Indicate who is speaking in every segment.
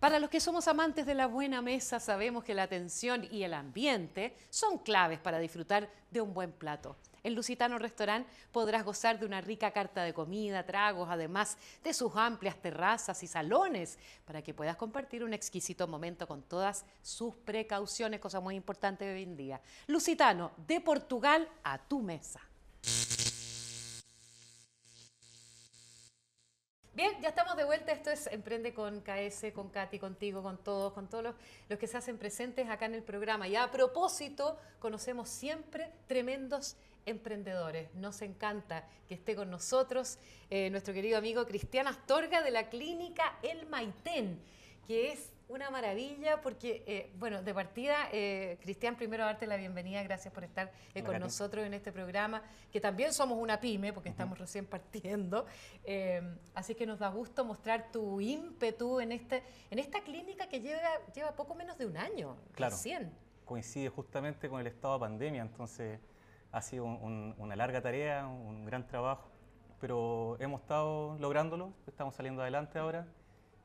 Speaker 1: Para los que somos amantes de la buena mesa, sabemos que la atención y el ambiente son claves para disfrutar de un buen plato. En Lusitano Restaurant podrás gozar de una rica carta de comida, tragos, además de sus amplias terrazas y salones, para que puedas compartir un exquisito momento con todas sus precauciones, cosa muy importante hoy en día. Lusitano, de Portugal a tu mesa. Bien, ya estamos de vuelta. Esto es Emprende con KS, con Katy, contigo, con todos, con todos los, que se hacen presentes acá en el programa. Y a propósito, conocemos siempre tremendos emprendedores. Nos encanta que esté con nosotros eh, nuestro querido amigo Cristian Astorga de la clínica El Maitén, que es una maravilla porque, eh, bueno, de partida, eh, Cristian, primero darte la bienvenida, gracias por estar eh, con nosotros en este programa, que también somos una pyme porque estamos recién partiendo, así que nos da gusto mostrar tu ímpetu en, este, en esta clínica que lleva, lleva poco menos de un año,
Speaker 2: claro,
Speaker 1: recién.
Speaker 2: Coincide justamente con el estado de pandemia, entonces ha sido una larga tarea, un gran trabajo, pero hemos estado lográndolo, estamos saliendo adelante ahora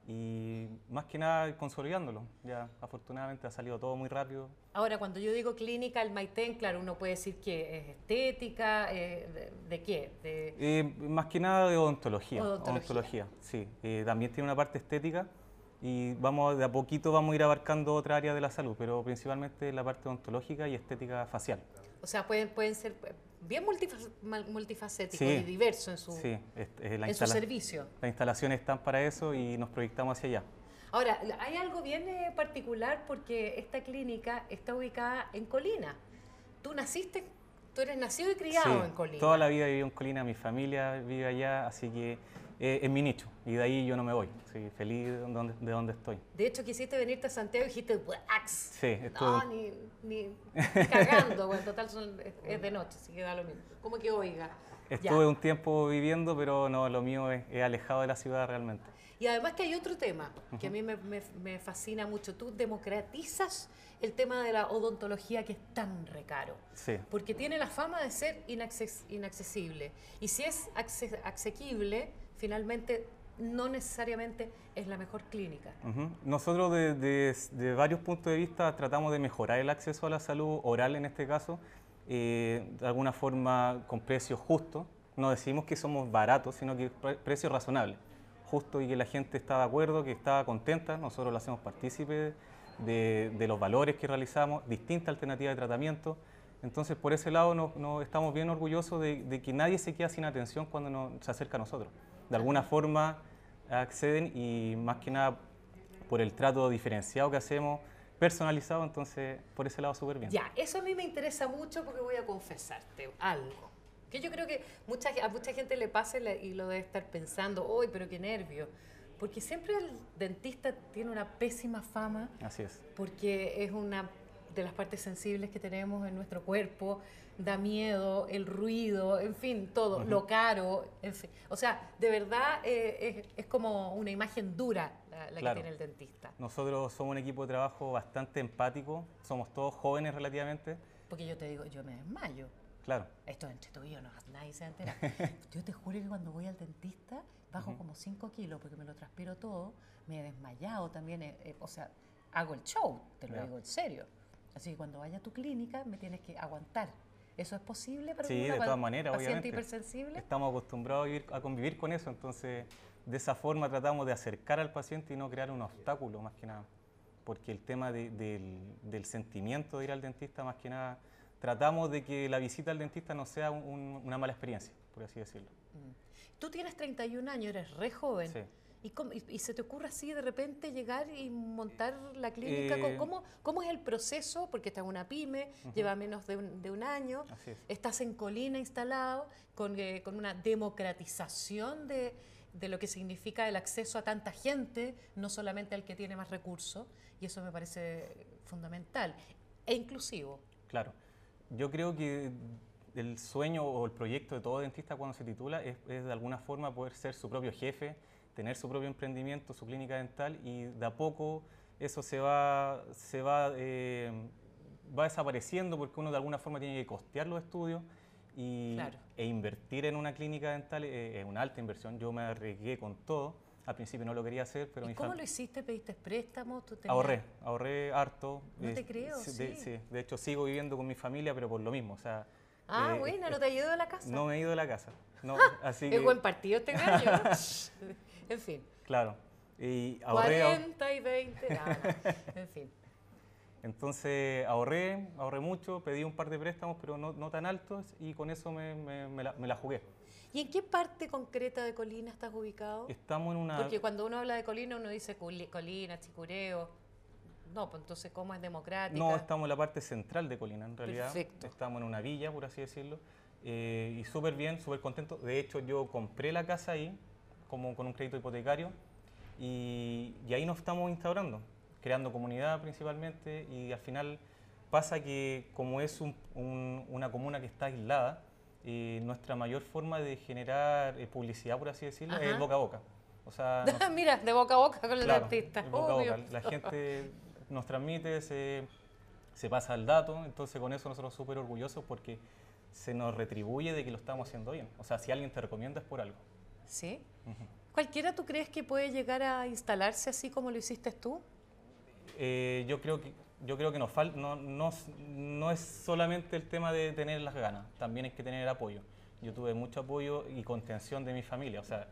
Speaker 2: y más que nada consolidándolo. Ya afortunadamente ha salido todo muy rápido.
Speaker 1: Ahora, cuando yo digo clínica, el Maitén, claro, uno puede decir que es estética, eh, de, qué?
Speaker 2: Eh, más que nada de odontología. Odontología, sí. Eh, también tiene una parte estética y vamos de a poquito vamos a ir abarcando otra área de la salud, pero principalmente la parte odontológica y estética facial.
Speaker 1: O sea, pueden, pueden ser bien multifacético y diverso en su, en su servicio.
Speaker 2: Las instalaciones están para eso y nos proyectamos hacia allá.
Speaker 1: Ahora, hay algo bien eh, particular porque esta clínica está ubicada en Colina. Tú naciste, tú eres nacido y criado en Colina.
Speaker 2: Toda la vida viví en Colina, mi familia vive allá, así que eh, es mi nicho y de ahí yo no me voy. Soy feliz de donde, de donde estoy.
Speaker 1: De hecho, quisiste venirte a Santiago y dijiste, ¡Wax!
Speaker 2: Sí.
Speaker 1: No, ni, ni cagando, bueno, total es de noche, así que da lo mismo. ¿Cómo que oiga?
Speaker 2: Estuve un tiempo viviendo, pero no, lo mío es, alejado de la ciudad realmente.
Speaker 1: Y además que hay otro tema que a mí me, me, me, fascina mucho. Tú democratizas el tema de la odontología que es tan recaro.
Speaker 2: Sí.
Speaker 1: Porque tiene la fama de ser inaccesible. Y si es asequible, finalmente no necesariamente es la mejor clínica.
Speaker 2: Nosotros de, varios puntos de vista tratamos de mejorar el acceso a la salud oral en este caso, eh, de alguna forma con precios justos. No decimos que somos baratos, sino que precios razonables, justo y que la gente está de acuerdo, que está contenta. Nosotros lo hacemos partícipe de, los valores que realizamos, distintas alternativas de tratamiento. Entonces, por ese lado, no, estamos bien orgullosos de, que nadie se queda sin atención cuando se acerca a nosotros de alguna forma acceden y más que nada por el trato diferenciado que hacemos, personalizado, entonces por ese lado súper bien.
Speaker 1: Ya, eso a mí me interesa mucho porque voy a confesarte algo. Que yo creo que mucha, a mucha gente le pasa y lo debe estar pensando, uy, pero qué nervio. Porque siempre el dentista tiene una pésima fama.
Speaker 2: Así es.
Speaker 1: Porque es una de las partes sensibles que tenemos en nuestro cuerpo da miedo, el ruido, en fin, todo, lo caro, en fin. O sea, de verdad eh, es, como una imagen dura la, que tiene el dentista.
Speaker 2: Nosotros somos un equipo de trabajo bastante empático, somos todos jóvenes relativamente.
Speaker 1: Porque yo te digo, yo me desmayo.
Speaker 2: Claro.
Speaker 1: Esto es entre tú y yo, no, nadie se entera. yo te juro que cuando voy al dentista bajo como 5 kilos porque me lo transpiro todo, me he desmayado también, eh, eh, o sea, hago el show, te lo digo en serio. Así que cuando vaya a tu clínica me tienes que aguantar. ¿Eso es posible para
Speaker 2: sí, de todas maneras,
Speaker 1: paciente hipersensible?
Speaker 2: Estamos acostumbrados a, convivir con eso, entonces de esa forma tratamos de acercar al paciente y no crear un obstáculo más que nada. Porque el tema del, sentimiento de ir al dentista, más que nada, tratamos de que la visita al dentista no sea una mala experiencia, por así decirlo. Mm.
Speaker 1: Tú tienes 31 años, eres re joven.
Speaker 2: Sí.
Speaker 1: ¿Y, se te ocurre así de repente llegar y montar la clínica? Eh, ¿Cómo, ¿Cómo, es el proceso? Porque estás en una pyme, lleva menos de un, año, estás en Colina instalado, con, eh, con una democratización de, de, lo que significa el acceso a tanta gente, no solamente al que tiene más recursos, y eso me parece fundamental, e inclusivo.
Speaker 2: Claro, yo creo que el sueño o el proyecto de todo dentista cuando se titula es, es de alguna forma poder ser su propio jefe, tener su propio emprendimiento, su clínica dental y de a poco eso se va, se va, eh, va desapareciendo porque uno de alguna forma tiene que costear los estudios y, e invertir en una clínica dental es una alta inversión. Yo me arriesgué con todo Al principio no lo quería hacer, pero
Speaker 1: ¿Y
Speaker 2: mi
Speaker 1: cómo lo hiciste? ¿Pediste préstamos? ¿Tú tenías-
Speaker 2: Ahorré, ahorré harto.
Speaker 1: No
Speaker 2: Eh,
Speaker 1: te creo,
Speaker 2: de,
Speaker 1: sí.
Speaker 2: de hecho, sigo viviendo con mi familia, pero por lo mismo. O sea,
Speaker 1: Ah,
Speaker 2: eh,
Speaker 1: buena,
Speaker 2: eh,
Speaker 1: ¿no te ayudó a la casa?
Speaker 2: No me he ido de la casa. No, así
Speaker 1: es
Speaker 2: que,
Speaker 1: buen partido este gallo. en fin.
Speaker 2: claro. Y ahorré, ahor-
Speaker 1: 40 y 20. no, no. En fin.
Speaker 2: entonces ahorré, ahorré mucho, pedí un par de préstamos, pero no, no tan altos, y con eso me, me- me la, me la jugué.
Speaker 1: ¿Y en qué parte concreta de Colina estás ubicado?
Speaker 2: Estamos en una...
Speaker 1: Porque cuando uno habla de Colina, uno dice Colina, Chicureo. No, pues entonces, ¿cómo es democrática?
Speaker 2: No, estamos en la parte central de Colina, en realidad.
Speaker 1: Perfecto.
Speaker 2: Estamos en una villa, por así decirlo. eh, y súper bien, súper contento. De hecho, yo compré la casa ahí, como con un crédito hipotecario, y, y ahí nos estamos instaurando, creando comunidad principalmente. Y al final pasa que, como es un- un- una comuna que está aislada, eh, nuestra mayor forma de generar eh, publicidad, por así decirlo, es
Speaker 1: Ajá.
Speaker 2: el boca a boca. O sea, nos-
Speaker 1: Mira, de boca a boca con el
Speaker 2: Claro,
Speaker 1: artista.
Speaker 2: el boca a
Speaker 1: Obvio.
Speaker 2: boca. La gente nos transmite, se, se pasa el dato, entonces con eso nosotros súper orgullosos porque se nos retribuye de que lo estamos haciendo bien. O sea, si alguien te recomienda es por algo.
Speaker 1: ¿Sí? ¿Cualquiera tú crees que puede llegar a instalarse así como lo hiciste tú?
Speaker 2: Eh, yo creo que yo creo que nos falta no, no, es solamente el tema de tener las ganas, también hay que tener apoyo. Yo tuve mucho apoyo y contención de mi familia, o sea,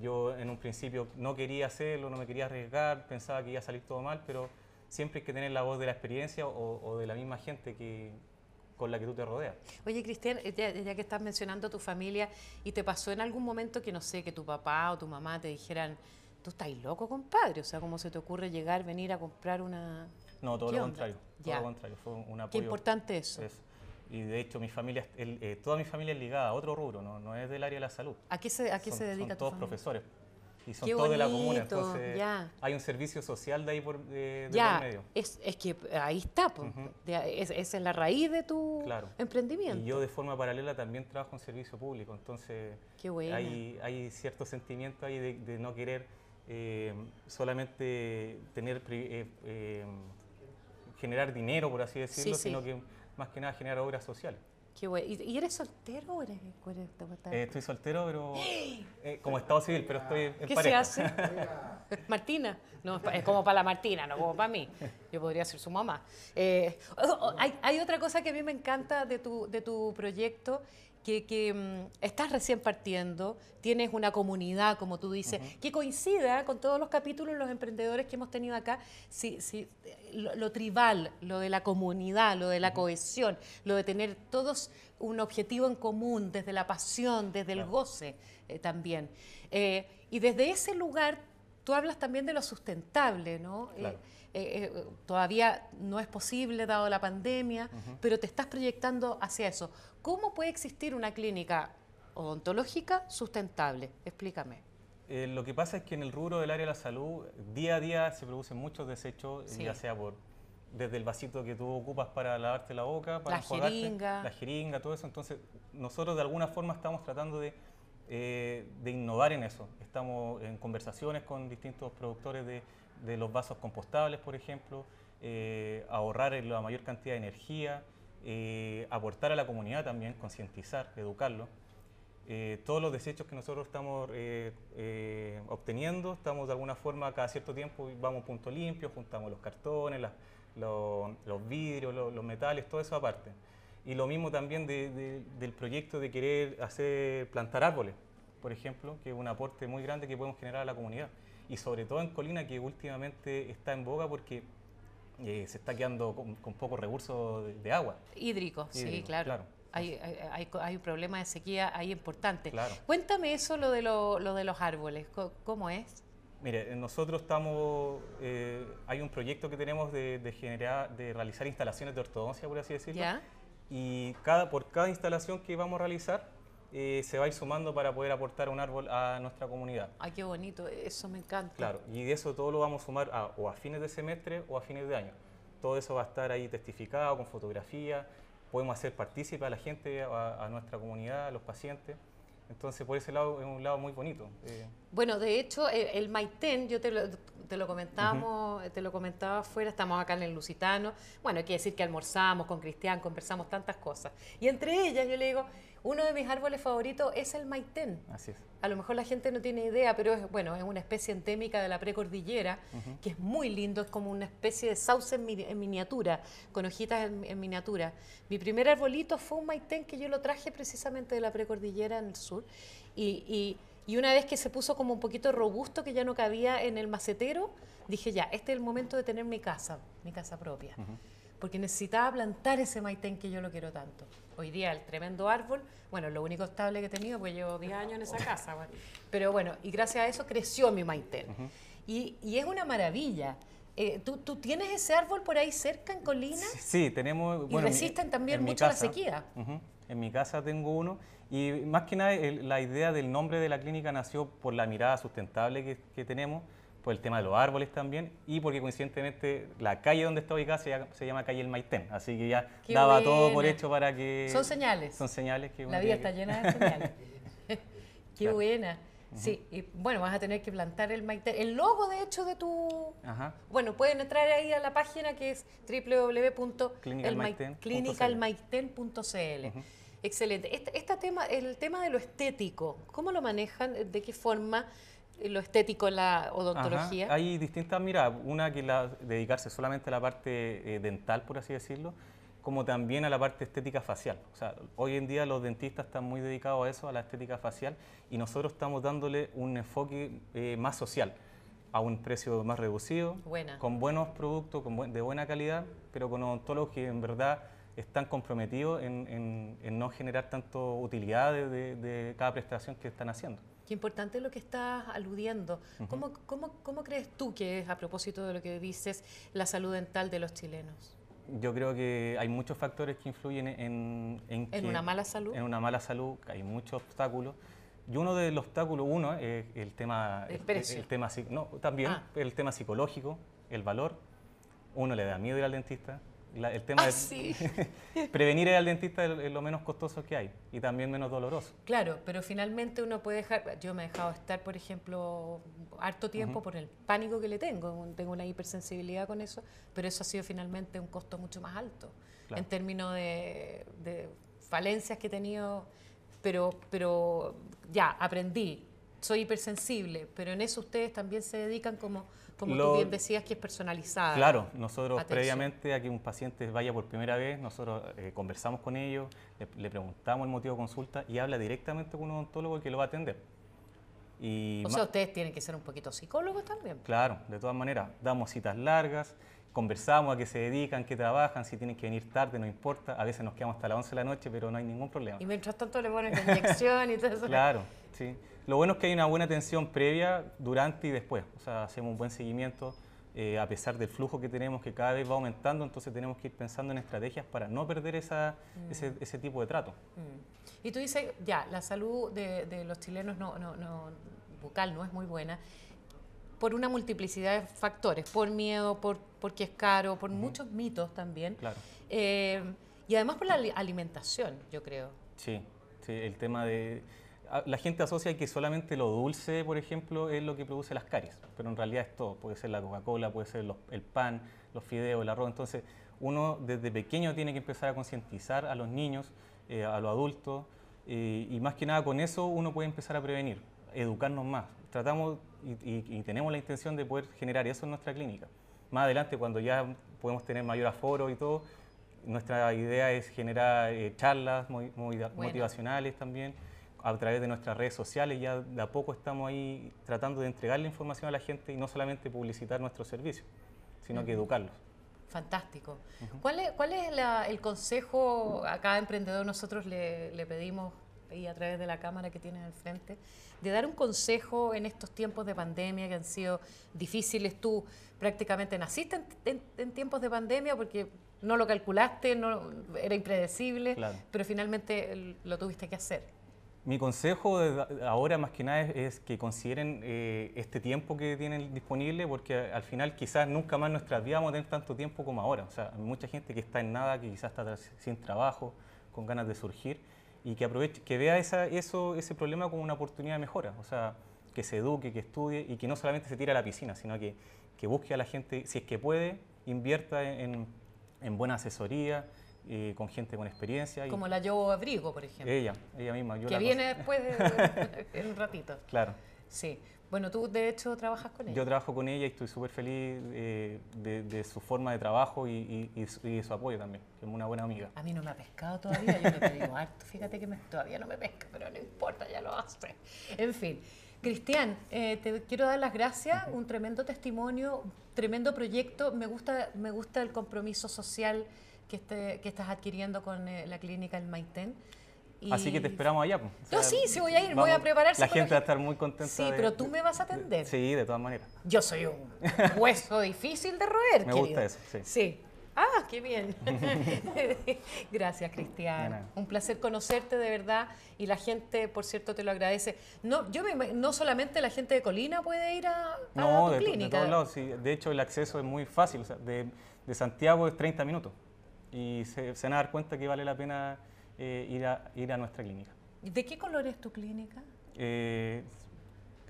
Speaker 2: yo en un principio no quería hacerlo, no me quería arriesgar, pensaba que iba a salir todo mal, pero siempre hay que tener la voz de la experiencia o, o de la misma gente que, con la que tú te rodeas.
Speaker 1: Oye, Cristian, eh, ya, ya que estás mencionando a tu familia, ¿y te pasó en algún momento que, no sé, que tu papá o tu mamá te dijeran, tú estás loco, compadre? O sea, ¿cómo se te ocurre llegar, venir a comprar una...?
Speaker 2: No, todo
Speaker 1: ¿Qué
Speaker 2: lo contrario, todo lo contrario, fue un
Speaker 1: Qué
Speaker 2: apoyo.
Speaker 1: importante eso.
Speaker 2: Y de hecho mi familia, el- eh, toda mi familia es ligada a otro rubro, no, no es del área de la salud.
Speaker 1: ¿A qué se, a qué
Speaker 2: son,
Speaker 1: se dedica
Speaker 2: son
Speaker 1: tu
Speaker 2: todos
Speaker 1: familia?
Speaker 2: profesores y son
Speaker 1: Qué
Speaker 2: todos de la comuna, entonces
Speaker 1: ya.
Speaker 2: hay un servicio social de ahí por, de, de
Speaker 1: Ya,
Speaker 2: por medio.
Speaker 1: es, es que ahí está.
Speaker 2: Ujú.
Speaker 1: De- es- esa es la raíz de tu
Speaker 2: Claro.
Speaker 1: emprendimiento.
Speaker 2: Y yo de forma paralela también trabajo en servicio público, entonces
Speaker 1: Qué
Speaker 2: hay, hay cierto sentimiento ahí de, de no querer eh, solamente tener eh, eh, generar dinero, por así decirlo,
Speaker 1: sí.
Speaker 2: sino que más que nada generar obras sociales.
Speaker 1: Qué bueno. ¿Y, eres soltero o eres, eres-
Speaker 2: Eh, estoy soltero, pero eh, como estado civil, pero estoy en
Speaker 1: ¿Qué se hace? Martina. No, es como para la Martina, no como para mí. Yo podría ser su mamá. Eh, oh, oh, hay, hay otra cosa que a mí me encanta de tu, de tu proyecto, que, que, mm, estás recién partiendo, tienes una comunidad, como tú dices, que coincida con todos los capítulos, los emprendedores que hemos tenido acá, si, si, lo, lo tribal, lo de la comunidad, lo de la cohesión, lo de tener todos un objetivo en común, desde la pasión, desde el
Speaker 2: Claro.
Speaker 1: goce eh, también. Eh, y desde ese lugar tú hablas también de lo sustentable, ¿no?
Speaker 2: Claro.
Speaker 1: Eh, eh, todavía no es posible dado la pandemia, pero te estás proyectando hacia eso. ¿Cómo puede existir una clínica odontológica sustentable? Explícame.
Speaker 2: Eh, lo que pasa es que en el rubro del área de la salud, día a día se producen muchos desechos,
Speaker 1: Sí.
Speaker 2: ya sea por desde el vasito que tú ocupas para lavarte la boca, para
Speaker 1: La
Speaker 2: enjuagarte,
Speaker 1: jeringa.
Speaker 2: la jeringa, todo eso. Entonces, nosotros de alguna forma estamos tratando de, eh, de innovar en eso. Estamos en conversaciones con distintos productores de, de los vasos compostables, por ejemplo, eh, ahorrar la mayor cantidad de energía, eh, aportar a la comunidad también, concientizar, educarlo. Eh, todos los desechos que nosotros estamos eh, eh, obteniendo, estamos de alguna forma cada cierto tiempo, vamos a un punto limpio, juntamos los cartones, los vidrios, lo- los metales, todo eso aparte. Y lo mismo también de- de- del proyecto de querer hacer plantar árboles, por ejemplo, que es un aporte muy grande que podemos generar a la comunidad. Y sobre todo en Colina, que últimamente está en boga porque eh, se está quedando con, con pocos recursos de, de agua.
Speaker 1: Hídrico, sí, claro.
Speaker 2: claro.
Speaker 1: Hay, hay, hay- un problema de sequía ahí importante.
Speaker 2: Claro.
Speaker 1: Cuéntame eso, lo de, lo, lo de los árboles. ¿Cómo es?
Speaker 2: Mire, eh, nosotros estamos, eh, hay un proyecto que tenemos de, de generar, de realizar instalaciones de ortodoncia, por así decirlo.
Speaker 1: ¿Ya?
Speaker 2: Y cada, por cada instalación que vamos a realizar, eh, se va a ir sumando para poder aportar un árbol a nuestra comunidad.
Speaker 1: Ay, qué bonito, eso me encanta.
Speaker 2: Claro, y de eso todo lo vamos a sumar a, o a fines de semestre o a fines de año. Todo eso va a estar ahí testificado con fotografía, podemos hacer partícipe a la gente, a, a nuestra comunidad, a los pacientes. Entonces, por ese lado es un lado muy bonito. eh,
Speaker 1: Bueno, de hecho, el, el Maitén, yo te lo, te lo comentábamos, te lo comentaba afuera, estamos acá en el Lusitano. Bueno, hay que decir que almorzamos con Cristian, conversamos tantas cosas. Y entre ellas yo le digo, Uno de mis árboles favoritos es el maitén.
Speaker 2: Así es.
Speaker 1: A lo mejor la gente no tiene idea, pero es, bueno, es una especie endémica de la precordillera, que es muy lindo, es como una especie de sauce en, miniatura, con hojitas en, miniatura. Mi primer arbolito fue un maitén que yo lo traje precisamente de la precordillera en el sur. Y, y, una vez que se puso como un poquito robusto, que ya no cabía en el macetero, dije ya, este es el momento de tener mi casa, mi casa propia. Porque necesitaba plantar ese maitén que yo lo quiero tanto hoy día el tremendo árbol, bueno, lo único estable que he tenido, pues llevo 10 años en esa casa, pero bueno, y gracias a eso creció mi maitén. y, y, es una maravilla. Eh, ¿tú, ¿tú, tienes ese árbol por ahí cerca en Colina?
Speaker 2: Sí, tenemos...
Speaker 1: y resisten también mucho la sequía.
Speaker 2: En mi casa tengo uno y más que nada la idea del nombre de la clínica nació por la mirada sustentable que, que tenemos por el tema de los árboles también y porque coincidentemente la calle donde está ubicada se, llama, calle El Maitén, así que ya daba todo por hecho para que...
Speaker 1: Son señales.
Speaker 2: Son señales que...
Speaker 1: La vida está llena de señales. Qué buena. Sí, y bueno, vas a tener que plantar el Maitén. El logo, de hecho, de tu... Ajá. Bueno, pueden entrar ahí a la página que es www.clinicalmaiten.cl. Excelente. Este, este, tema, el tema de lo estético, ¿cómo lo manejan? ¿De qué forma? lo estético en la odontología?
Speaker 2: Hay distintas miradas, una que la dedicarse solamente a la parte eh, dental, por así decirlo, como también a la parte estética facial. O sea, hoy en día los dentistas están muy dedicados a eso, a la estética facial, y nosotros estamos dándole un enfoque eh, más social, a un precio más reducido, con buenos productos, con de buena calidad, pero con odontólogos que en verdad están comprometidos en, no generar tanto utilidad de cada prestación que están haciendo.
Speaker 1: Qué importante lo que estás aludiendo. ¿Cómo, cómo, crees tú que es, a propósito de lo que dices, la salud dental de los chilenos?
Speaker 2: Yo creo que hay muchos factores que influyen en...
Speaker 1: ¿En, ¿En una mala salud?
Speaker 2: En una mala salud, hay muchos obstáculos. Y uno de los obstáculos, uno, es el tema...
Speaker 1: El precio.
Speaker 2: El, tema, no, también
Speaker 1: ah.
Speaker 2: el tema psicológico, el valor. Uno le da miedo ir al dentista el tema
Speaker 1: ah,
Speaker 2: de prevenir al dentista es lo menos costoso que hay y también menos doloroso.
Speaker 1: Claro, pero finalmente uno puede dejar, yo me he dejado estar, por ejemplo, harto tiempo por el pánico que le tengo, tengo una hipersensibilidad con eso, pero eso ha sido finalmente un costo mucho más alto en términos de, falencias que he tenido, pero, pero ya, aprendí, soy hipersensible, pero en eso ustedes también se dedican como como tú bien decías, que es personalizada.
Speaker 2: Claro, nosotros previamente a que un paciente vaya por primera vez, nosotros eh, conversamos con ellos, le, preguntamos el motivo de consulta y habla directamente con un odontólogo que lo va a atender.
Speaker 1: Y o sea, ustedes tienen que ser un poquito psicólogos también.
Speaker 2: Claro, de todas maneras, damos citas largas, conversamos a qué se dedican, qué trabajan, si tienen que venir tarde, no importa. A veces nos quedamos hasta las 11 de la noche, pero no hay ningún problema.
Speaker 1: Y mientras tanto le ponen la inyección y todo eso.
Speaker 2: Claro, sí. Lo bueno es que hay una buena atención previa, durante y después. O sea, hacemos un buen seguimiento eh, a pesar del flujo que tenemos que cada vez va aumentando, entonces tenemos que ir pensando en estrategias para no perder esa, mm. ese, tipo de trato.
Speaker 1: Mm. Y tú dices, ya, la salud de, los chilenos no, no, no, bucal no es muy buena por una multiplicidad de factores, por miedo, por porque es caro, por muchos mitos también.
Speaker 2: Claro.
Speaker 1: Eh, y además por la alimentación, yo creo.
Speaker 2: Sí, sí, el tema de la gente asocia que solamente lo dulce, por ejemplo, es lo que produce las caries, pero en realidad es todo. Puede ser la Coca-Cola, puede ser el pan, los fideos, el arroz. Entonces, uno desde pequeño tiene que empezar a concientizar a los niños, eh, a los adultos, eh, y más que nada con eso uno puede empezar a prevenir, educarnos más. Tratamos y, tenemos la intención de poder generar eso en nuestra clínica. Más adelante, cuando ya podemos tener mayor aforo y todo, nuestra idea es generar eh, charlas motivacionales también a través de nuestras redes sociales, ya de a poco estamos ahí tratando de entregar la información a la gente y no solamente publicitar nuestros servicios, sino que educarlos.
Speaker 1: Fantástico. ¿Cuál es, cuál es el consejo a cada emprendedor? Nosotros le, pedimos, y a través de la cámara que tienen al frente, de dar un consejo en estos tiempos de pandemia que han sido difíciles. Tú prácticamente naciste en, tiempos de pandemia porque no lo calculaste, no, era impredecible, pero finalmente lo tuviste que hacer.
Speaker 2: Mi consejo ahora más que nada es, que consideren eh, este tiempo que tienen disponible porque al final quizás nunca más nuestras vidas vamos a tener tanto tiempo como ahora. O sea, hay mucha gente que está en nada, que quizás está sin trabajo, con ganas de surgir y que aproveche, que vea esa, eso, ese problema como una oportunidad de mejora. O sea, que se eduque, que estudie y que no solamente se tire a la piscina, sino que, que busque a la gente, si es que puede, invierta en, en buena asesoría, eh, con gente con experiencia.
Speaker 1: Como la Yo Abrigo, por ejemplo.
Speaker 2: Ella, ella misma.
Speaker 1: que viene después de, en un ratito.
Speaker 2: Claro.
Speaker 1: Sí. Bueno, tú de hecho trabajas con ella.
Speaker 2: Yo trabajo con ella y estoy súper feliz eh, de, su forma de trabajo y, de su apoyo también, que es una buena amiga.
Speaker 1: A mí no me ha pescado todavía, yo le pedí harto, fíjate que todavía no me pesca, pero no importa, ya lo hace. En fin, Cristian, eh, te quiero dar las gracias, un tremendo testimonio, un tremendo proyecto, me gusta, me gusta el compromiso social que, este, que estás adquiriendo con eh, la clínica El Maitén.
Speaker 2: Así que te esperamos allá.
Speaker 1: no, sí, sí voy a ir, voy a preparar.
Speaker 2: La gente va a estar muy contenta.
Speaker 1: Sí, pero tú me vas a atender.
Speaker 2: sí, de todas maneras.
Speaker 1: Yo soy un hueso difícil de roer,
Speaker 2: Me gusta eso, sí.
Speaker 1: Sí. Ah, qué bien. Gracias, Cristian. Un placer conocerte de verdad y la gente, por cierto, te lo agradece. No, yo no solamente la gente de Colina puede ir a,
Speaker 2: no,
Speaker 1: tu
Speaker 2: de,
Speaker 1: clínica.
Speaker 2: de todos lados, sí. De hecho, el acceso es muy fácil. de, de Santiago es 30 minutos y se, se van a dar cuenta que vale la pena eh, ir, a, ir a nuestra clínica.
Speaker 1: ¿De qué color es tu clínica?
Speaker 2: Eh,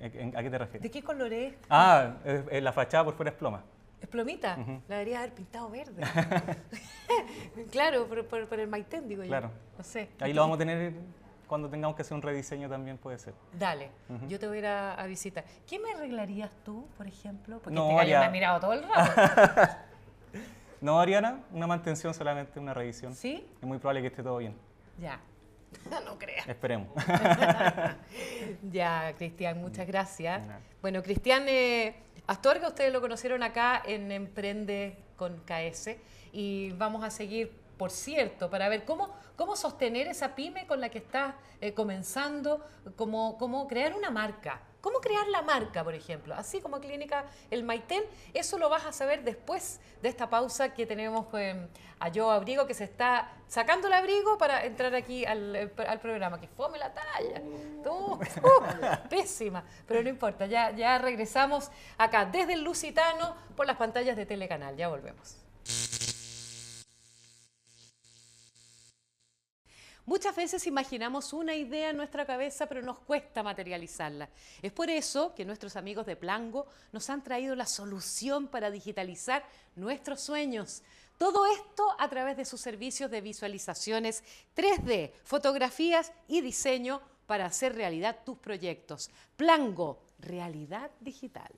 Speaker 2: ¿A qué te refieres?
Speaker 1: ¿De qué color es?
Speaker 2: Ah, la fachada por fuera es ploma.
Speaker 1: ¿Es plomita? La debería haber pintado verde. claro, por, el maitén, digo yo.
Speaker 2: Claro.
Speaker 1: No sé.
Speaker 2: Ahí lo vamos a tener cuando tengamos que hacer un rediseño también puede ser.
Speaker 1: Dale, yo te voy a ir a, visitar. ¿Qué me arreglarías tú, por ejemplo? Porque
Speaker 2: no,
Speaker 1: este gallo me ha mirado todo el rato.
Speaker 2: No, Ariana, una mantención solamente, una revisión.
Speaker 1: ¿Sí?
Speaker 2: Es muy probable que esté todo bien.
Speaker 1: Ya. no creas.
Speaker 2: Esperemos.
Speaker 1: ya, Cristian, muchas gracias. Bueno, Cristian eh, Astorga, ustedes lo conocieron acá en Emprende con KS y vamos a seguir, por cierto, para ver cómo, cómo sostener esa pyme con la que estás eh, comenzando, cómo, cómo crear una marca ¿Cómo crear la marca, por ejemplo? Así como Clínica El Maitén, eso lo vas a saber después de esta pausa que tenemos con a Yo Abrigo, que se está sacando el abrigo para entrar aquí al, programa. Que fome la talla. Tú, pésima. Pero no importa, ya, ya regresamos acá desde el Lusitano por las pantallas de Telecanal. Ya volvemos. Muchas veces imaginamos una idea en nuestra cabeza, pero nos cuesta materializarla. Es por eso que nuestros amigos de Plango nos han traído la solución para digitalizar nuestros sueños. Todo esto a través de sus servicios de visualizaciones 3D, fotografías y diseño para hacer realidad tus proyectos. Plango, realidad digital.